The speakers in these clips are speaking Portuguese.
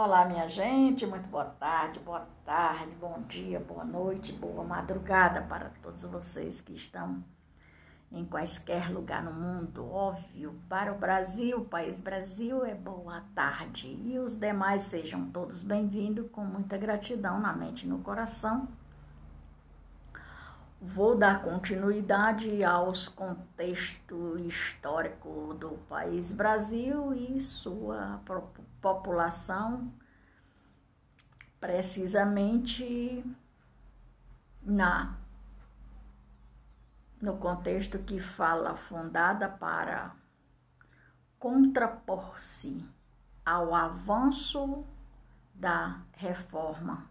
Olá, minha gente, muito boa tarde, boa tarde, bom dia, boa noite, boa madrugada para todos vocês que estão em quaisquer lugar no mundo. Óbvio, para o Brasil, país Brasil é boa tarde e os demais sejam todos bem-vindos com muita gratidão na mente e no coração. Vou dar continuidade aos contextos históricos do país Brasil e sua população, precisamente na no contexto que fala fundada para contrapor-se ao avanço da reforma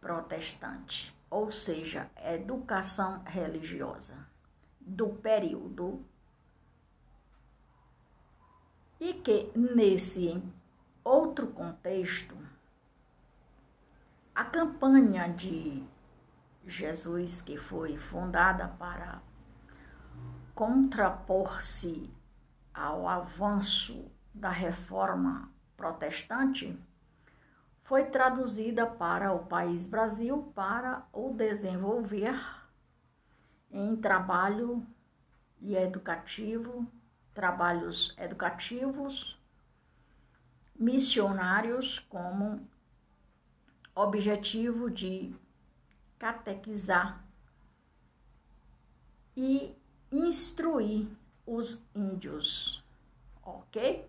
protestante, ou seja, educação religiosa. Do período. E que nesse outro contexto a campanha de Jesus que foi fundada para contrapor-se ao avanço da reforma protestante foi traduzida para o país Brasil para o desenvolver em trabalho e educativo trabalhos educativos, missionários como objetivo de catequizar e instruir os índios, ok?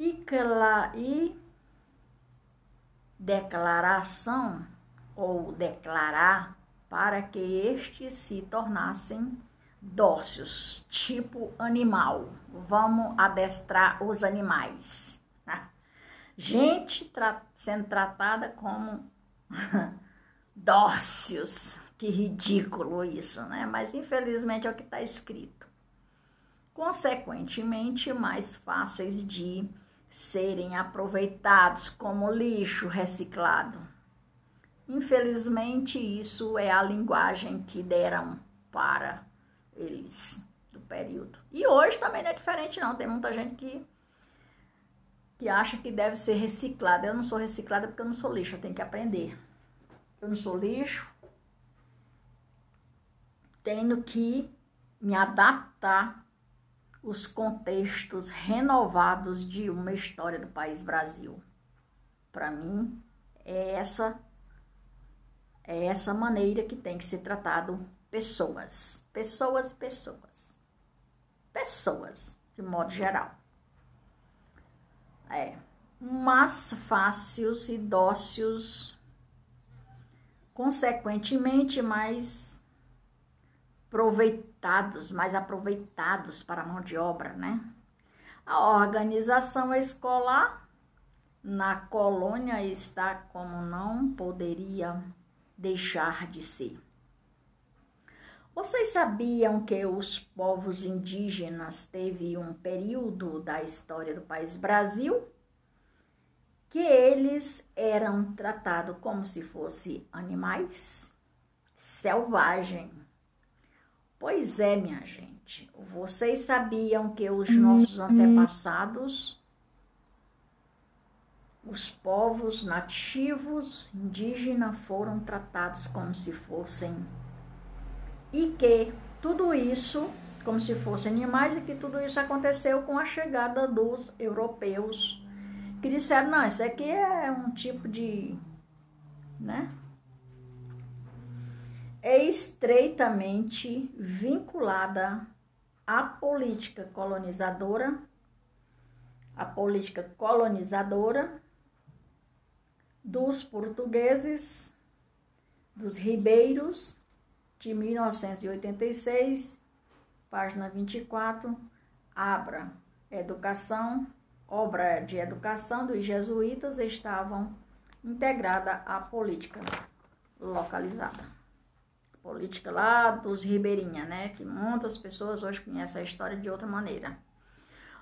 E, cla e declaração ou declarar para que estes se tornassem dóceis, tipo animal. Vamos adestrar os animais. Né? Gente tra sendo tratada como dóceis. Que ridículo isso, né? Mas infelizmente é o que está escrito. Consequentemente, mais fáceis de serem aproveitados como lixo reciclado. Infelizmente, isso é a linguagem que deram para eles do período. E hoje também não é diferente não, tem muita gente que que acha que deve ser reciclada. Eu não sou reciclada porque eu não sou lixo, eu tenho que aprender. Eu não sou lixo. Tenho que me adaptar os contextos renovados de uma história do país Brasil. Para mim, é essa é essa maneira que tem que ser tratado pessoas, pessoas, pessoas, pessoas, de modo geral. É, mas fáceis e dóceis, consequentemente mais aproveitados, mais aproveitados para a mão de obra, né? A organização escolar na colônia está como não poderia deixar de ser. Vocês sabiam que os povos indígenas teve um período da história do país Brasil que eles eram tratados como se fossem animais selvagem. Pois é, minha gente. Vocês sabiam que os nossos uhum. antepassados, os povos nativos indígenas foram tratados como se fossem e que tudo isso, como se fossem animais, e que tudo isso aconteceu com a chegada dos europeus, que disseram, não, isso aqui é um tipo de, né? É estreitamente vinculada à política colonizadora, a política colonizadora dos portugueses, dos ribeiros de 1986, página 24, Abra, Educação, obra de educação dos jesuítas estavam integrada à política localizada. Política lá dos ribeirinha, né? Que muitas pessoas hoje conhecem a história de outra maneira.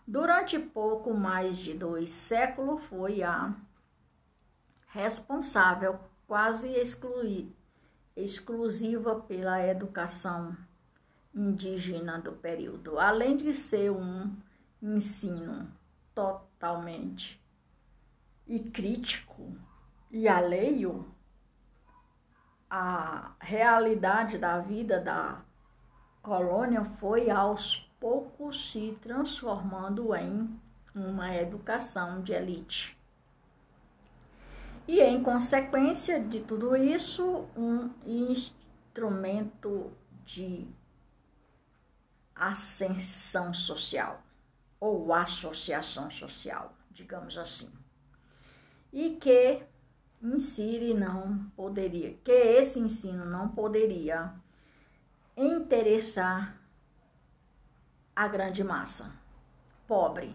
Durante pouco mais de dois séculos, foi a responsável quase excluir exclusiva pela educação indígena do período, além de ser um ensino totalmente e crítico e alheio à realidade da vida da colônia foi aos poucos se transformando em uma educação de elite. E em consequência de tudo isso, um instrumento de ascensão social ou associação social, digamos assim. E que ensine não poderia, que esse ensino não poderia interessar a grande massa pobre,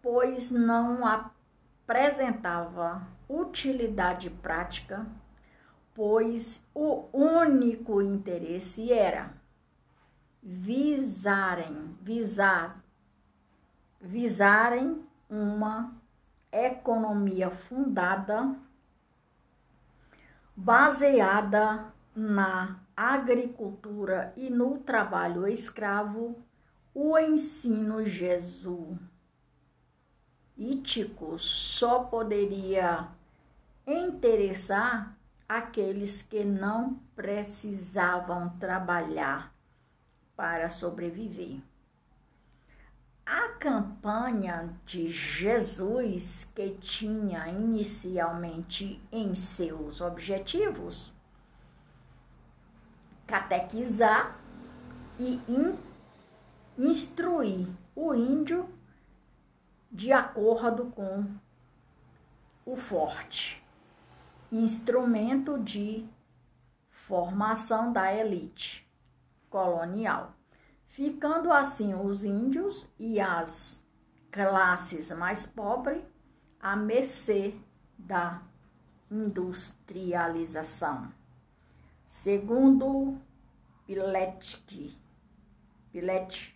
pois não apresentava utilidade prática, pois o único interesse era visarem, visar, visarem uma economia fundada baseada na agricultura e no trabalho escravo, o ensino jesuítico só poderia interessar aqueles que não precisavam trabalhar para sobreviver. A campanha de Jesus, que tinha inicialmente em seus objetivos catequizar e in, instruir o índio de acordo com o forte, instrumento de formação da elite colonial, ficando assim os índios e as classes mais pobres à mercê da industrialização. Segundo Pilecki, Pilet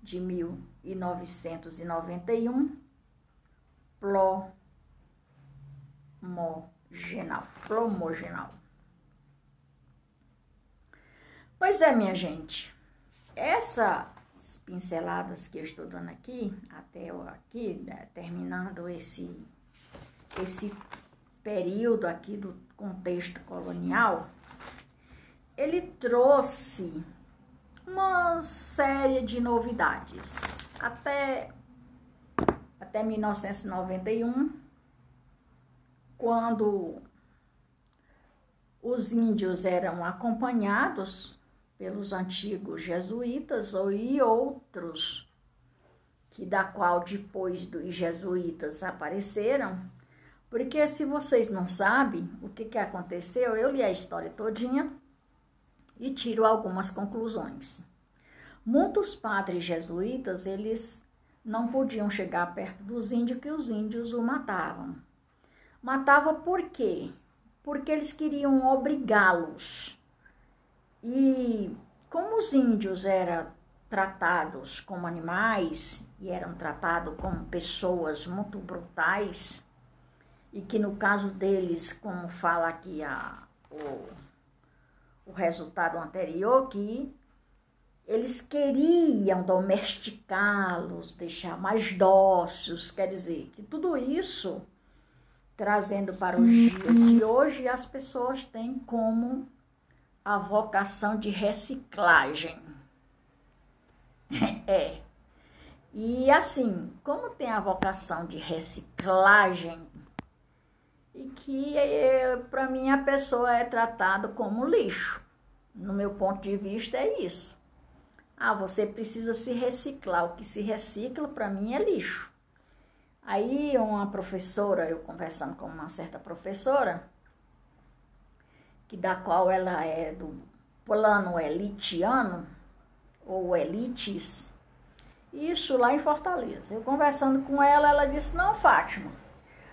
de 1991, plomogenal, plomogenal. Pois é, minha gente, essas pinceladas que eu estou dando aqui, até aqui, né, terminando esse, esse período aqui do contexto colonial, ele trouxe uma série de novidades. Até, até 1991, quando os índios eram acompanhados pelos antigos jesuítas e outros que da qual depois dos jesuítas apareceram, porque se vocês não sabem o que, que aconteceu, eu li a história todinha e tiro algumas conclusões. Muitos padres jesuítas, eles não podiam chegar perto dos índios que os índios o matavam. Matava por quê? Porque eles queriam obrigá-los. E como os índios eram tratados como animais e eram tratados como pessoas muito brutais, e que no caso deles, como fala aqui a, o o resultado anterior, que eles queriam domesticá-los, deixar mais dóceis, quer dizer, que tudo isso, trazendo para os dias de hoje, as pessoas têm como a vocação de reciclagem. é. E assim, como tem a vocação de reciclagem, e que é, para mim a pessoa é tratada como lixo. No meu ponto de vista é isso. Ah, você precisa se reciclar. O que se recicla para mim é lixo. Aí uma professora, eu conversando com uma certa professora, que da qual ela é do plano elitiano ou elites, isso lá em Fortaleza. Eu conversando com ela, ela disse: "Não, Fátima,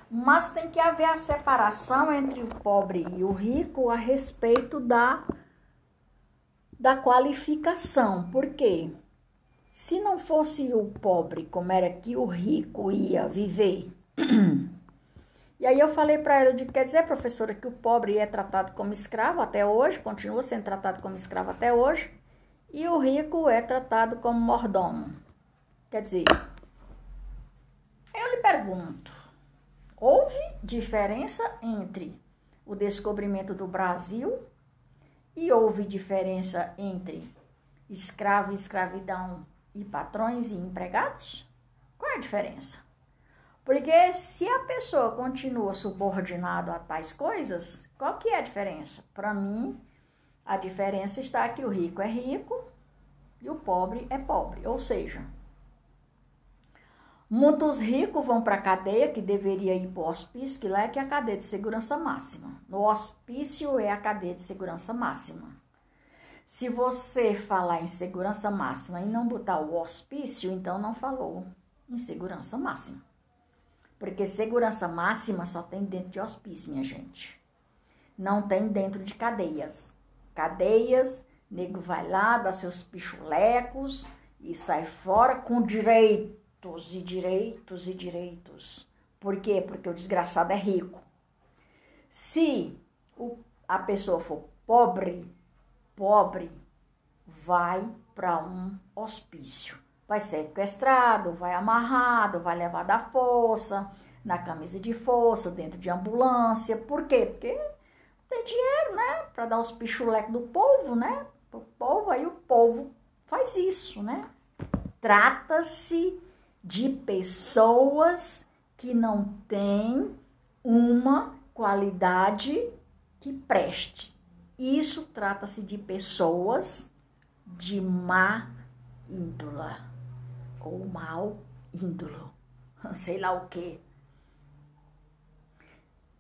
mas tem que haver a separação entre o pobre e o rico a respeito da, da qualificação. Por quê? Se não fosse o pobre, como era que o rico ia viver? E aí eu falei para ela, quer dizer, professora, que o pobre é tratado como escravo até hoje, continua sendo tratado como escravo até hoje, e o rico é tratado como mordomo. Quer dizer, eu lhe pergunto, houve diferença entre o descobrimento do Brasil e houve diferença entre escravo e escravidão e patrões e empregados? Qual é a diferença? Porque se a pessoa continua subordinado a tais coisas, qual que é a diferença? Para mim, a diferença está que o rico é rico e o pobre é pobre. Ou seja, muitos ricos vão para a cadeia, que deveria ir para o hospício, que lá é que é a cadeia de segurança máxima. No hospício é a cadeia de segurança máxima. Se você falar em segurança máxima e não botar o hospício, então não falou em segurança máxima. Porque segurança máxima só tem dentro de hospício, minha gente. Não tem dentro de cadeias. Cadeias, nego vai lá, dá seus pichulecos e sai fora com direitos e direitos e direitos. Por quê? Porque o desgraçado é rico. Se o, a pessoa for pobre, pobre vai para um hospício. Vai ser sequestrado, vai amarrado, vai levado à força, na camisa de força, dentro de ambulância. Por quê? Porque tem dinheiro, né? Para dar os pichulecos do povo, né? O povo, aí o povo faz isso, né? Trata-se de pessoas que não têm uma qualidade que preste. Isso trata-se de pessoas de má índole ou mal índolo, sei lá o que.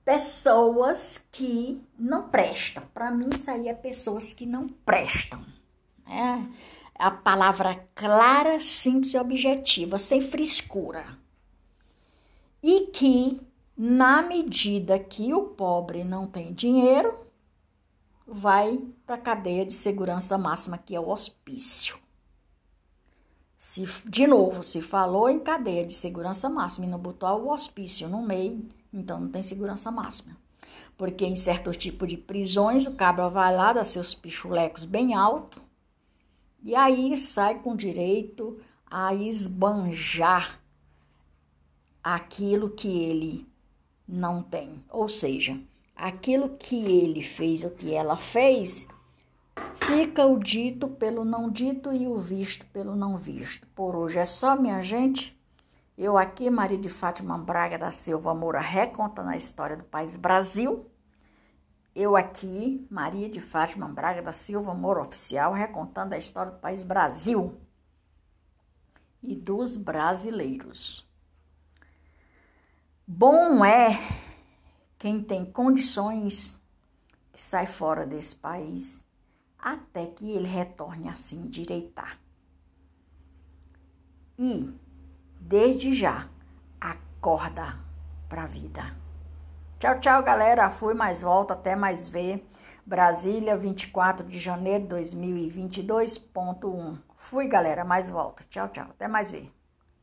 Pessoas que não prestam. Para mim, isso aí é pessoas que não prestam. É a palavra clara, simples e objetiva, sem frescura. E que, na medida que o pobre não tem dinheiro, vai para a cadeia de segurança máxima, que é o hospício. Se, de novo, se falou em cadeia de segurança máxima e não botou o hospício no meio, então não tem segurança máxima. Porque em certos tipos de prisões, o cabra vai lá, dá seus pichulecos bem alto, e aí sai com direito a esbanjar aquilo que ele não tem. Ou seja, aquilo que ele fez, o que ela fez, fica o dito pelo não dito e o visto pelo não visto. Por hoje é só, minha gente. Eu aqui, Maria de Fátima Braga da Silva Moura, recontando a história do país Brasil. Eu aqui, Maria de Fátima Braga da Silva Moura Oficial, recontando a história do país Brasil e dos brasileiros. Bom é quem tem condições que sai fora desse país até que ele retorne assim direitar. E, desde já, acorda para a vida. Tchau, tchau, galera. Fui mais volta, até mais ver. Brasília, 24 de janeiro de 2022.1. Fui, galera, mais volta. Tchau, tchau. Até mais ver.